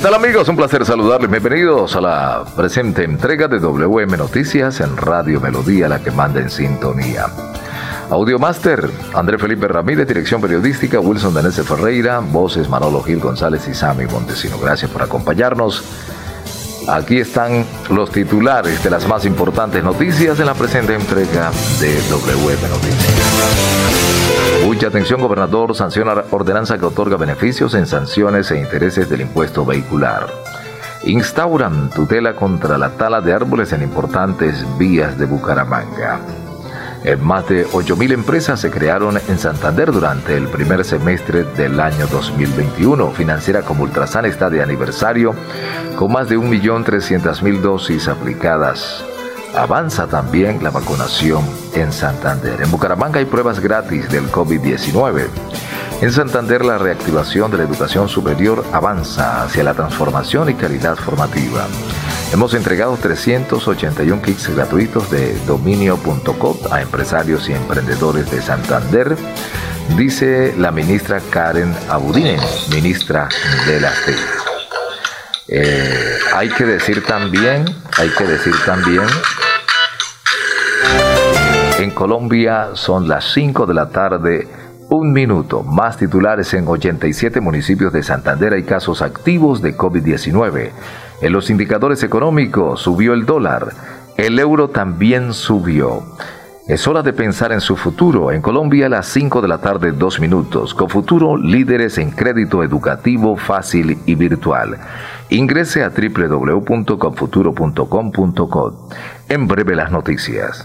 ¿Qué tal amigos? Un placer saludarles. Bienvenidos a la presente entrega de WM Noticias en Radio Melodía, la que manda en sintonía. Audiomaster, André Felipe Ramírez, dirección periodística, Wilson Danese Ferreira, voces Manolo Gil González y Sammy Montesino. Gracias por acompañarnos. Aquí están los titulares de las más importantes noticias en la presente entrega de WM Noticias. Mucha atención, gobernador sanciona ordenanza que otorga beneficios en sanciones e intereses del impuesto vehicular. Instauran tutela contra la tala de árboles en importantes vías de Bucaramanga. Más de 8.000 empresas se crearon en Santander durante el primer semestre del año 2021. Financiera como Ultrasan está de aniversario con más de 1.300.000 dosis aplicadas. Avanza también la vacunación en Santander. En Bucaramanga hay pruebas gratis del COVID-19. En Santander la reactivación de la educación superior avanza hacia la transformación y calidad formativa. Hemos entregado 381 kits gratuitos de dominio.com a empresarios y emprendedores de Santander, dice la ministra Karen Abudine, ministra de la TEC. Eh, hay que decir también, hay que decir también en Colombia son las 5 de la tarde un minuto. Más titulares en 87 municipios de Santander hay casos activos de COVID-19. En los indicadores económicos subió el dólar. El euro también subió. Es hora de pensar en su futuro. En Colombia a las 5 de la tarde, 2 minutos. Con futuro, líderes en crédito educativo fácil y virtual. Ingrese a www.confuturo.com.co. En breve las noticias.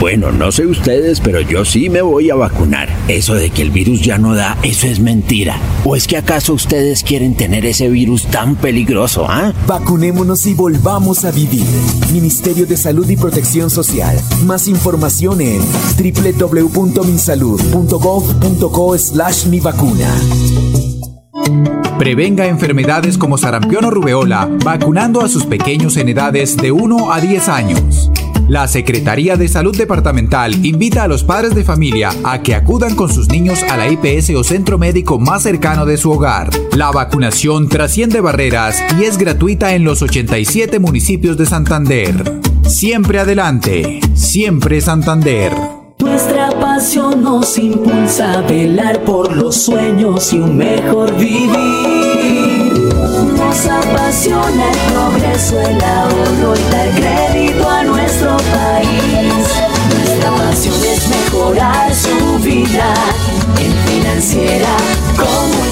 Bueno, no sé ustedes, pero yo sí me voy a vacunar. Eso de que el virus ya no da, eso es mentira. ¿O es que acaso ustedes quieren tener ese virus tan peligroso, ah? Vacunémonos y volvamos a vivir. Ministerio de Salud y Protección Social. Más información en www.minsalud.gov.co slash mi vacuna. Prevenga enfermedades como sarampión o rubeola vacunando a sus pequeños en edades de 1 a 10 años. La Secretaría de Salud Departamental invita a los padres de familia a que acudan con sus niños a la IPS o centro médico más cercano de su hogar. La vacunación trasciende barreras y es gratuita en los 87 municipios de Santander. Siempre adelante, siempre Santander. Nuestra pasión nos impulsa a velar por los sueños y un mejor vivir. Nos apasiona el progreso, el ahorro crédito nuestro país. Nuestra pasión es mejorar su vida en financiera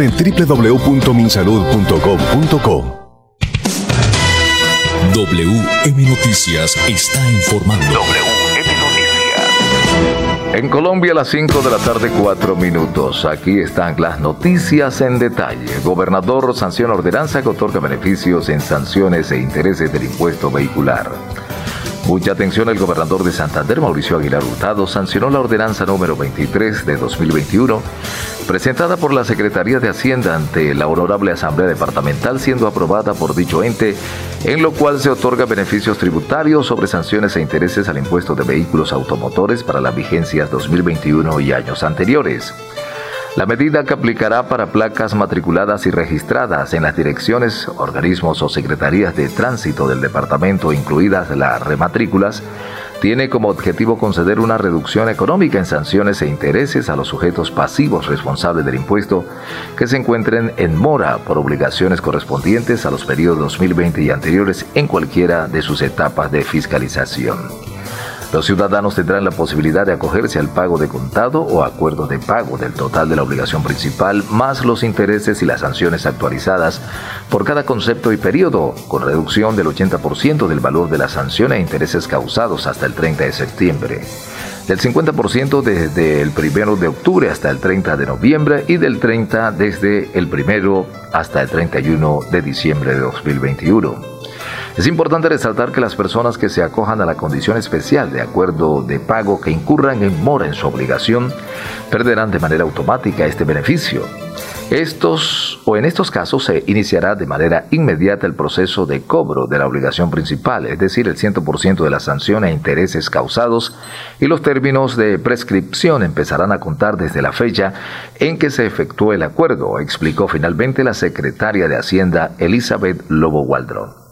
en www.minsalud.gov.co. WM Noticias está informando. WM Noticias. En Colombia a las 5 de la tarde 4 minutos. Aquí están las noticias en detalle. Gobernador sanciona ordenanza que otorga beneficios en sanciones e intereses del impuesto vehicular. Mucha atención, el gobernador de Santander, Mauricio Aguilar Hurtado, sancionó la ordenanza número 23 de 2021, presentada por la Secretaría de Hacienda ante la Honorable Asamblea Departamental, siendo aprobada por dicho ente, en lo cual se otorga beneficios tributarios sobre sanciones e intereses al impuesto de vehículos automotores para las vigencias 2021 y años anteriores. La medida que aplicará para placas matriculadas y registradas en las direcciones, organismos o secretarías de tránsito del departamento, incluidas las rematrículas, tiene como objetivo conceder una reducción económica en sanciones e intereses a los sujetos pasivos responsables del impuesto que se encuentren en mora por obligaciones correspondientes a los periodos 2020 y anteriores en cualquiera de sus etapas de fiscalización. Los ciudadanos tendrán la posibilidad de acogerse al pago de contado o acuerdo de pago del total de la obligación principal, más los intereses y las sanciones actualizadas por cada concepto y periodo, con reducción del 80% del valor de la sanción e intereses causados hasta el 30 de septiembre del 50% desde el 1 de octubre hasta el 30 de noviembre y del 30 desde el 1 hasta el 31 de diciembre de 2021. Es importante resaltar que las personas que se acojan a la condición especial de acuerdo de pago que incurran en mora en su obligación perderán de manera automática este beneficio. Estos o en estos casos se iniciará de manera inmediata el proceso de cobro de la obligación principal, es decir, el 100% de la sanción e intereses causados y los términos de prescripción empezarán a contar desde la fecha en que se efectuó el acuerdo, explicó finalmente la secretaria de Hacienda Elizabeth Lobo Waldron.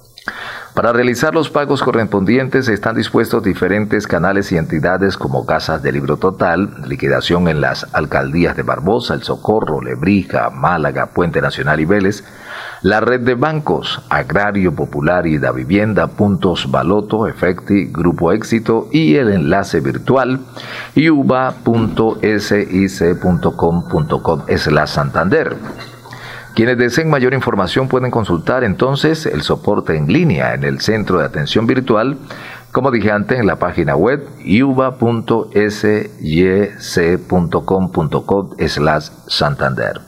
Para realizar los pagos correspondientes están dispuestos diferentes canales y entidades como Casas de Libro Total, liquidación en las alcaldías de Barbosa, El Socorro, Lebrija, Málaga, Puente Nacional y Vélez, la red de bancos, Agrario Popular y da Vivienda, Puntos Baloto, Efecti, Grupo Éxito y el enlace virtual es la Santander. Quienes deseen mayor información pueden consultar entonces el soporte en línea en el centro de atención virtual, como dije antes, en la página web yuba.syc.com.co slash Santander.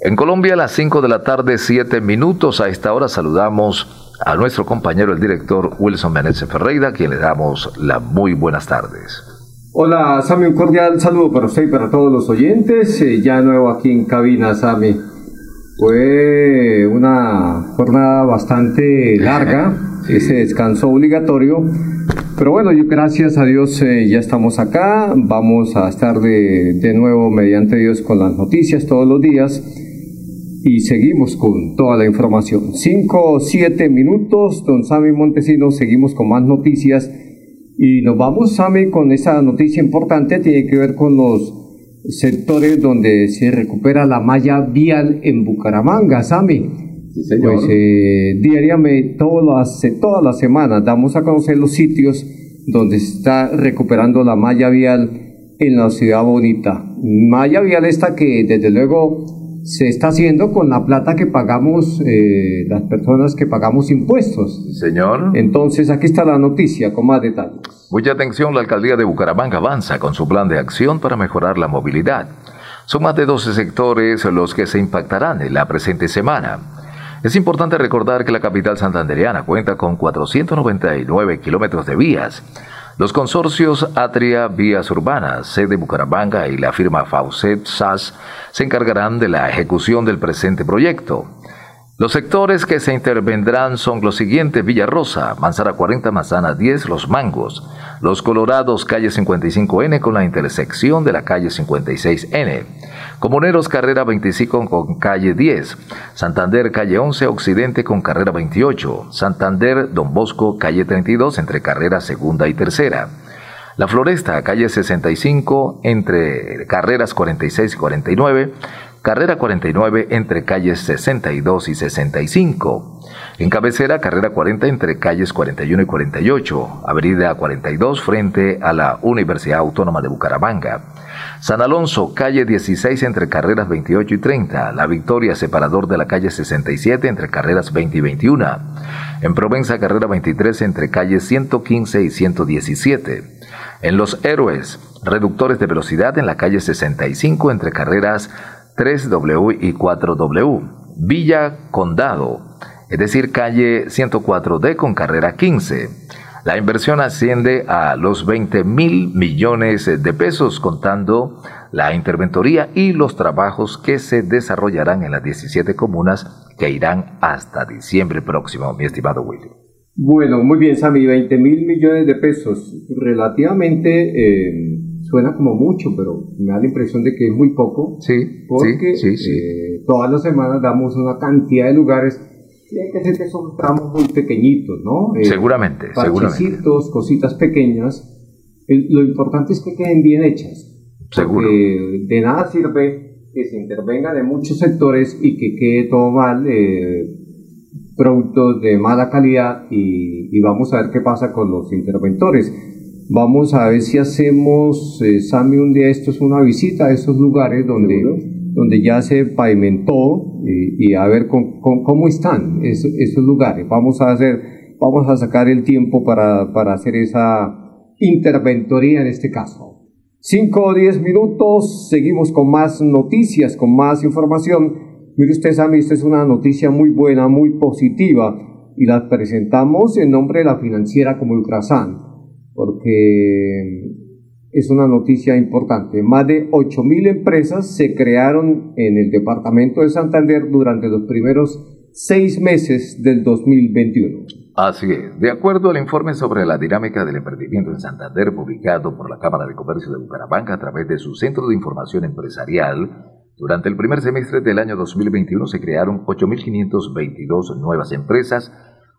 En Colombia a las 5 de la tarde, 7 minutos. A esta hora saludamos a nuestro compañero, el director Wilson Meneses Ferreira, quien le damos las muy buenas tardes. Hola, Sami, un cordial saludo para usted y para todos los oyentes. Eh, ya nuevo aquí en cabina, Sami. Fue una jornada bastante larga, ese descanso obligatorio, pero bueno, yo, gracias a Dios eh, ya estamos acá, vamos a estar de, de nuevo mediante Dios con las noticias todos los días y seguimos con toda la información. Cinco o siete minutos, don Sammy Montesinos, seguimos con más noticias y nos vamos, Sammy, con esa noticia importante, tiene que ver con los sectores donde se recupera la malla vial en Bucaramanga, Sami. Sí, señor. Pues eh, diariamente, todas las, todas las semanas, damos a conocer los sitios donde se está recuperando la malla vial en la ciudad bonita. Malla vial esta que desde luego se está haciendo con la plata que pagamos eh, las personas que pagamos impuestos. Señor. Entonces, aquí está la noticia con más detalles. Mucha atención, la alcaldía de Bucaramanga avanza con su plan de acción para mejorar la movilidad. Son más de 12 sectores los que se impactarán en la presente semana. Es importante recordar que la capital santandereana cuenta con 499 kilómetros de vías los consorcios Atria Vías Urbanas, sede Bucaramanga y la firma Faucet SAS se encargarán de la ejecución del presente proyecto. Los sectores que se intervendrán son los siguientes: Villarrosa, Manzana 40, Manzana 10, Los Mangos, Los Colorados, calle 55N con la intersección de la calle 56N. Comuneros Carrera 25 con calle 10, Santander calle 11 Occidente con carrera 28, Santander Don Bosco calle 32 entre carrera segunda y tercera. La Floresta, calle 65, entre carreras 46 y 49, carrera 49 entre calles 62 y 65. En cabecera, carrera 40 entre calles 41 y 48, avenida 42 frente a la Universidad Autónoma de Bucaramanga. San Alonso, calle 16 entre carreras 28 y 30. La Victoria, separador de la calle 67 entre carreras 20 y 21. En Provenza, carrera 23 entre calles 115 y 117. En Los Héroes, reductores de velocidad en la calle 65 entre carreras 3W y 4W. Villa Condado, es decir, calle 104D con carrera 15. La inversión asciende a los 20 mil millones de pesos, contando la interventoría y los trabajos que se desarrollarán en las 17 comunas que irán hasta diciembre próximo, mi estimado Willy. Bueno, muy bien, Sammy, 20 mil millones de pesos. Relativamente eh, suena como mucho, pero me da la impresión de que es muy poco. Sí, porque sí, sí, eh, todas las semanas damos una cantidad de lugares tiene que ser que son tramos muy pequeñitos, ¿no? Eh, seguramente, seguramente. cositas pequeñas. lo importante es que queden bien hechas. Seguro. de nada sirve que se intervenga de muchos sectores y que quede todo mal, eh, productos de mala calidad y, vamos a ver qué pasa con los interventores. Vamos a ver si hacemos, eh, Sammy, un día esto es una visita a esos lugares donde donde ya se pavimentó y, a ver con, cómo están esos, esos, lugares. Vamos a hacer, vamos a sacar el tiempo para, para hacer esa interventoría en este caso. Cinco o diez minutos, seguimos con más noticias, con más información. Mire usted, Sammy, esta es una noticia muy buena, muy positiva y la presentamos en nombre de la financiera como Ultrasan, porque es una noticia importante. Más de 8.000 empresas se crearon en el departamento de Santander durante los primeros seis meses del 2021. Así es. De acuerdo al informe sobre la dinámica del emprendimiento en Santander publicado por la Cámara de Comercio de Bucaramanga a través de su Centro de Información Empresarial, durante el primer semestre del año 2021 se crearon 8.522 nuevas empresas,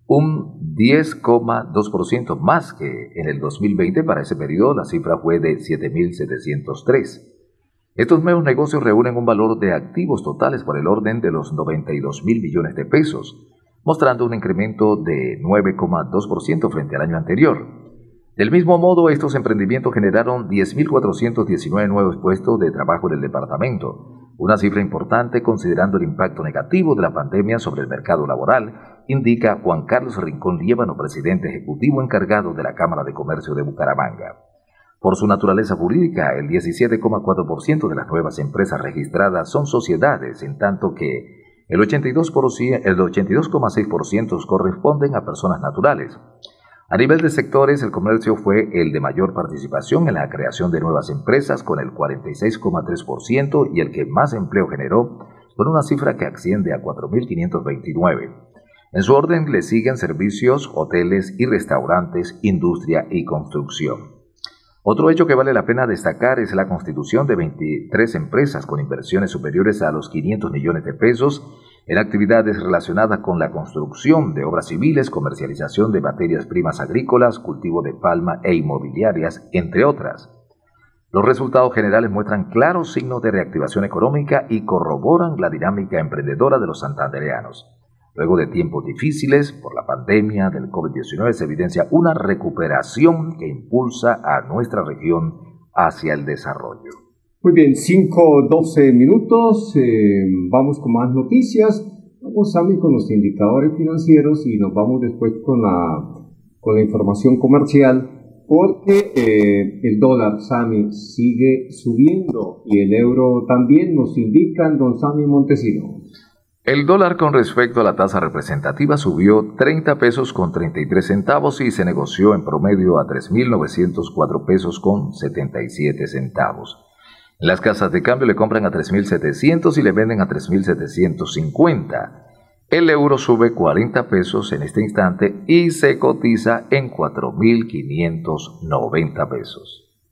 un 10,2% más que en el 2020. Para ese periodo la cifra fue de 7.703. Estos nuevos negocios reúnen un valor de activos totales por el orden de los 92 mil millones de pesos, mostrando un incremento de 9,2% frente al año anterior. Del mismo modo, estos emprendimientos generaron 10.419 nuevos puestos de trabajo en el departamento, una cifra importante considerando el impacto negativo de la pandemia sobre el mercado laboral, indica Juan Carlos Rincón Liévano, presidente ejecutivo encargado de la Cámara de Comercio de Bucaramanga. Por su naturaleza jurídica, el 17,4% de las nuevas empresas registradas son sociedades, en tanto que el 82,6% el 82 corresponden a personas naturales. A nivel de sectores, el comercio fue el de mayor participación en la creación de nuevas empresas con el 46,3% y el que más empleo generó con una cifra que asciende a 4.529. En su orden le siguen servicios, hoteles y restaurantes, industria y construcción. Otro hecho que vale la pena destacar es la constitución de 23 empresas con inversiones superiores a los 500 millones de pesos en actividades relacionadas con la construcción de obras civiles, comercialización de materias primas agrícolas, cultivo de palma e inmobiliarias, entre otras. Los resultados generales muestran claros signos de reactivación económica y corroboran la dinámica emprendedora de los santandereanos. Luego de tiempos difíciles por la pandemia del COVID-19 se evidencia una recuperación que impulsa a nuestra región hacia el desarrollo. Muy bien, 5, 12 minutos, eh, vamos con más noticias. Vamos, Sammy, con los indicadores financieros y nos vamos después con la, con la información comercial, porque eh, el dólar, Sami, sigue subiendo y el euro también nos indican, don Sami Montesino. El dólar con respecto a la tasa representativa subió 30 pesos con 33 centavos y se negoció en promedio a 3.904 pesos con 77 centavos. Las casas de cambio le compran a 3.700 y le venden a 3.750. El euro sube 40 pesos en este instante y se cotiza en 4.590 pesos.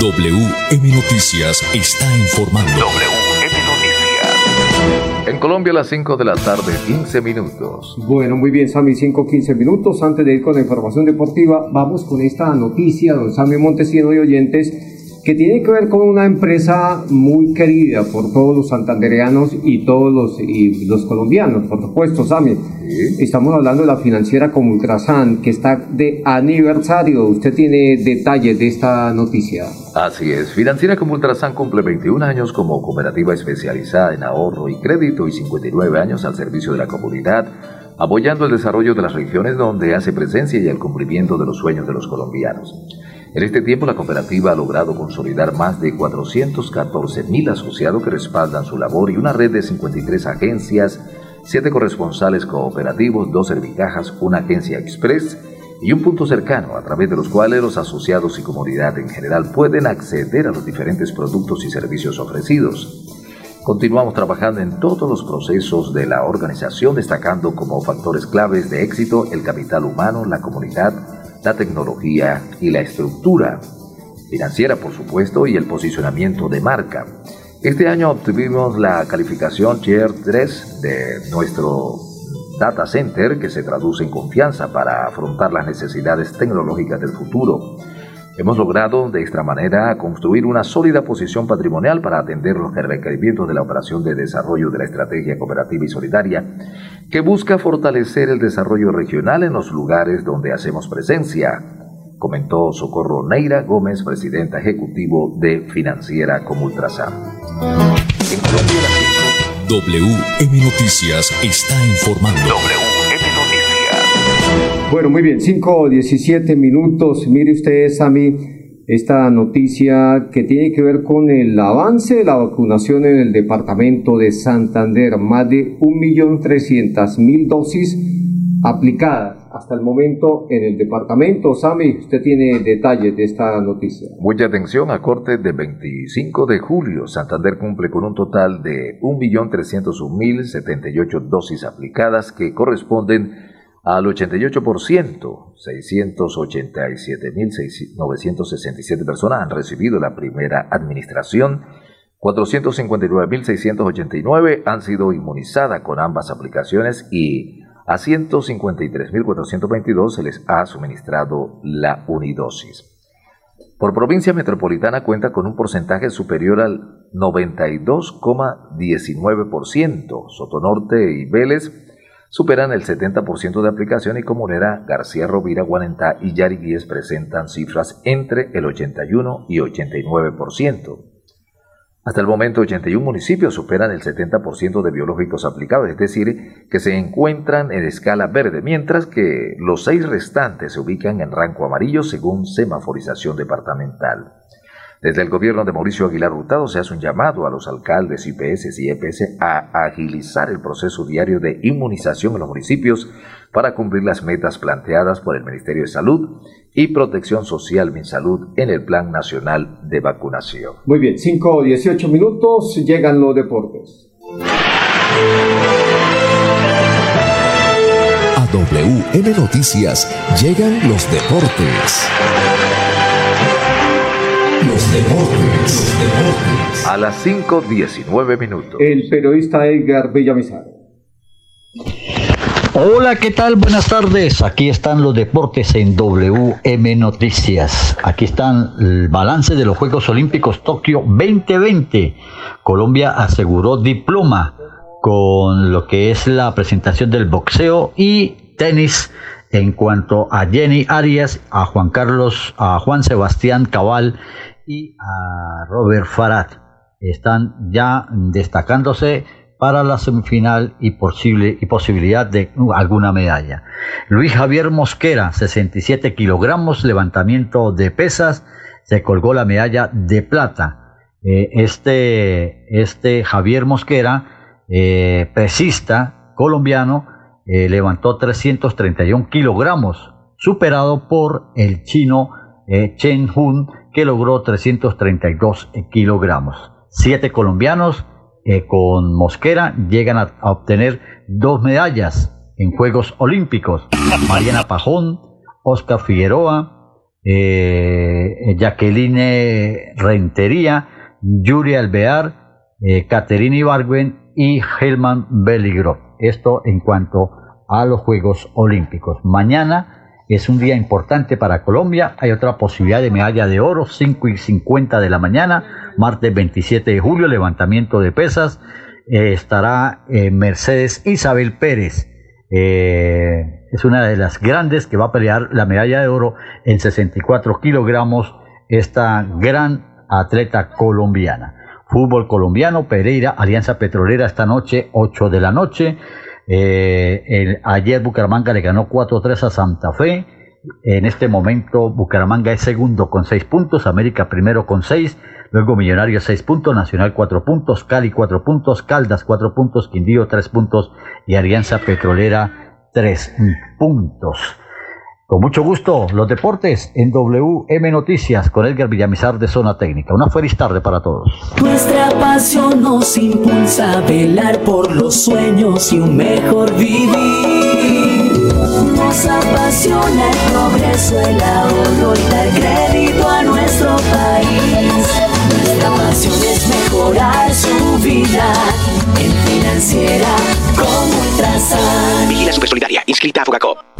WM Noticias está informando. WM Noticias. En Colombia a las 5 de la tarde, 15 minutos. Bueno, muy bien, Sammy, 5, 15 minutos. Antes de ir con la información deportiva, vamos con esta noticia, don Sammy Montesino y oyentes que tiene que ver con una empresa muy querida por todos los santandereanos y todos los, y los colombianos, por supuesto, Sami. Estamos hablando de la financiera como Ultrasan, que está de aniversario. Usted tiene detalles de esta noticia. Así es, Financiera como Ultrasan cumple 21 años como cooperativa especializada en ahorro y crédito y 59 años al servicio de la comunidad, apoyando el desarrollo de las regiones donde hace presencia y el cumplimiento de los sueños de los colombianos. En este tiempo, la cooperativa ha logrado consolidar más de 414 mil asociados que respaldan su labor y una red de 53 agencias, 7 corresponsales cooperativos, 2 servicajas, una agencia express y un punto cercano a través de los cuales los asociados y comunidad en general pueden acceder a los diferentes productos y servicios ofrecidos. Continuamos trabajando en todos los procesos de la organización, destacando como factores claves de éxito el capital humano, la comunidad, la tecnología y la estructura financiera, por supuesto, y el posicionamiento de marca. Este año obtuvimos la calificación Tier 3 de nuestro data center, que se traduce en confianza para afrontar las necesidades tecnológicas del futuro. Hemos logrado de esta manera construir una sólida posición patrimonial para atender los requerimientos de la operación de desarrollo de la estrategia cooperativa y solidaria, que busca fortalecer el desarrollo regional en los lugares donde hacemos presencia, comentó Socorro Neira Gómez, presidenta ejecutivo de Financiera como Ultrasan. En Colombia, WM Noticias está informando. Bueno, muy bien, 5 o 17 minutos. Mire usted, Sami, esta noticia que tiene que ver con el avance de la vacunación en el departamento de Santander. Más de 1.300.000 dosis aplicadas hasta el momento en el departamento. Sami, usted tiene detalles de esta noticia. Mucha atención, a corte de 25 de julio, Santander cumple con un total de 1.301.078 dosis aplicadas que corresponden al 88%, 687.967 personas han recibido la primera administración, 459.689 han sido inmunizadas con ambas aplicaciones y a 153.422 se les ha suministrado la unidosis. Por provincia metropolitana cuenta con un porcentaje superior al 92,19%. Sotonorte y Vélez superan el 70% de aplicación y Comunera, García Rovira, Guanentá y Yariguíes presentan cifras entre el 81 y 89%. Hasta el momento, 81 municipios superan el 70% de biológicos aplicados, es decir, que se encuentran en escala verde, mientras que los seis restantes se ubican en rango amarillo según semaforización departamental. Desde el gobierno de Mauricio Aguilar Hurtado se hace un llamado a los alcaldes, IPS y EPS a agilizar el proceso diario de inmunización en los municipios para cumplir las metas planteadas por el Ministerio de Salud y Protección Social MinSalud en el Plan Nacional de Vacunación. Muy bien, 5 o 18 minutos, llegan los deportes. A WM Noticias llegan los deportes. Los deportes, deportes. A las 5.19 minutos. El periodista Edgar Villamizar. Hola, ¿qué tal? Buenas tardes. Aquí están los deportes en WM Noticias. Aquí están el balance de los Juegos Olímpicos Tokio 2020. Colombia aseguró diploma con lo que es la presentación del boxeo y tenis en cuanto a Jenny Arias, a Juan Carlos, a Juan Sebastián Cabal y a Robert Farad. Están ya destacándose para la semifinal y, posible, y posibilidad de alguna medalla. Luis Javier Mosquera, 67 kilogramos, levantamiento de pesas, se colgó la medalla de plata. Eh, este, este Javier Mosquera, eh, pesista colombiano, eh, levantó 331 kilogramos, superado por el chino Chen Hun, que logró 332 kilogramos. Siete colombianos con Mosquera llegan a obtener dos medallas en Juegos Olímpicos. Mariana Pajón, Oscar Figueroa, eh, Jacqueline Rentería, Yuri Alvear, eh, Ibargüen y Helman Belligro. Esto en cuanto a los Juegos Olímpicos. Mañana es un día importante para Colombia. Hay otra posibilidad de medalla de oro, 5 y 50 de la mañana, martes 27 de julio, levantamiento de pesas. Eh, estará Mercedes Isabel Pérez. Eh, es una de las grandes que va a pelear la medalla de oro en 64 kilogramos, esta gran atleta colombiana. Fútbol colombiano, Pereira, Alianza Petrolera esta noche, 8 de la noche. Eh, ayer Bucaramanga le ganó 4-3 a Santa Fe. En este momento Bucaramanga es segundo con 6 puntos, América primero con 6, luego Millonarios 6 puntos, Nacional 4 puntos, Cali 4 puntos, Caldas 4 puntos, Quindío 3 puntos y Alianza Petrolera 3 puntos. Con mucho gusto, los deportes en WM Noticias con Edgar Villamizar de Zona Técnica. Una feliz tarde para todos. Nuestra pasión nos impulsa a velar por los sueños y un mejor vivir. Nos apasiona el progreso, el ahorro y dar crédito a nuestro país. Nuestra pasión es mejorar su vida en financiera como Ultrasan. Vigila Solidaria, inscrita a Fogacop.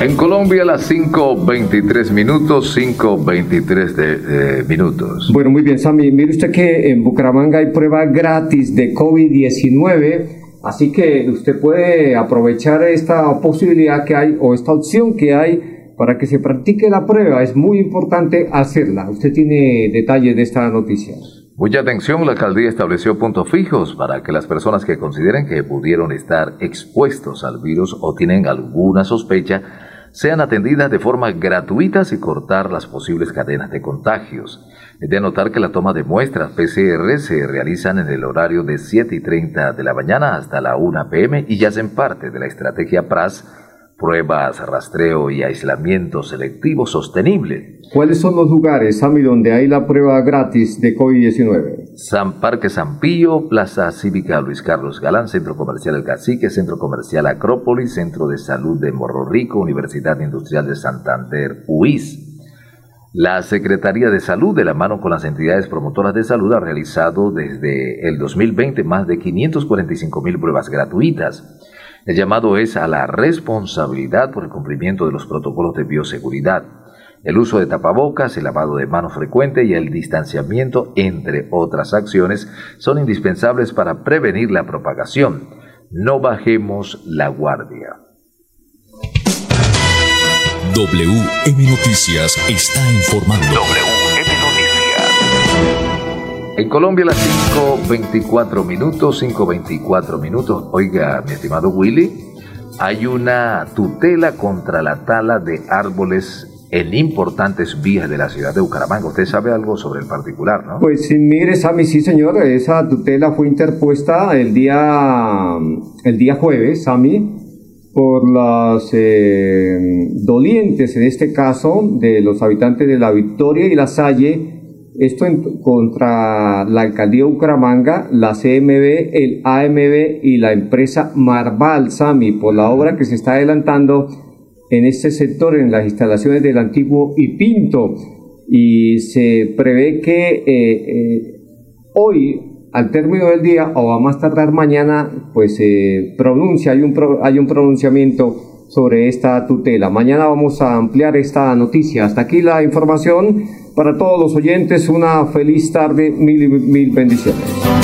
En Colombia a las 5.23 minutos, 5.23 de, minutos. Bueno, muy bien, Sammy. Mire usted que en Bucaramanga hay prueba gratis de COVID-19, así que usted puede aprovechar esta posibilidad que hay o esta opción que hay para que se practique la prueba. Es muy importante hacerla. Usted tiene detalles de esta noticia. Mucha atención, la alcaldía estableció puntos fijos para que las personas que consideren que pudieron estar expuestos al virus o tienen alguna sospecha sean atendidas de forma gratuita y cortar las posibles cadenas de contagios. De anotar que la toma de muestras PCR se realizan en el horario de 7 y 30 de la mañana hasta la 1 pm y ya hacen parte de la estrategia PRAS pruebas, rastreo y aislamiento selectivo sostenible. ¿Cuáles son los lugares, Sami, donde hay la prueba gratis de COVID-19? San Parque San Pío, Plaza Cívica Luis Carlos Galán, Centro Comercial El Cacique, Centro Comercial Acrópolis, Centro de Salud de Morro Rico, Universidad Industrial de Santander, UIS. La Secretaría de Salud, de la mano con las entidades promotoras de salud, ha realizado desde el 2020 más de 545 mil pruebas gratuitas. El llamado es a la responsabilidad por el cumplimiento de los protocolos de bioseguridad, el uso de tapabocas, el lavado de manos frecuente y el distanciamiento, entre otras acciones, son indispensables para prevenir la propagación. No bajemos la guardia. WM Noticias está informando. En Colombia las 5.24 minutos, 5.24 minutos. Oiga, mi estimado Willy, hay una tutela contra la tala de árboles en importantes vías de la ciudad de Bucaramanga. Usted sabe algo sobre el particular, ¿no? Pues sí, mire, Sami, sí, señor, esa tutela fue interpuesta el día, el día jueves, Sami, por las eh, dolientes, en este caso, de los habitantes de La Victoria y La Salle, esto en, contra la alcaldía de la CMB, el AMB y la empresa Marval, Sami, por la obra que se está adelantando en este sector, en las instalaciones del antiguo Ipinto. Y se prevé que eh, eh, hoy, al término del día, o a más tardar mañana, pues se pronuncia, hay un, hay un pronunciamiento sobre esta tutela. Mañana vamos a ampliar esta noticia. Hasta aquí la información. Para todos los oyentes, una feliz tarde, mil, mil bendiciones.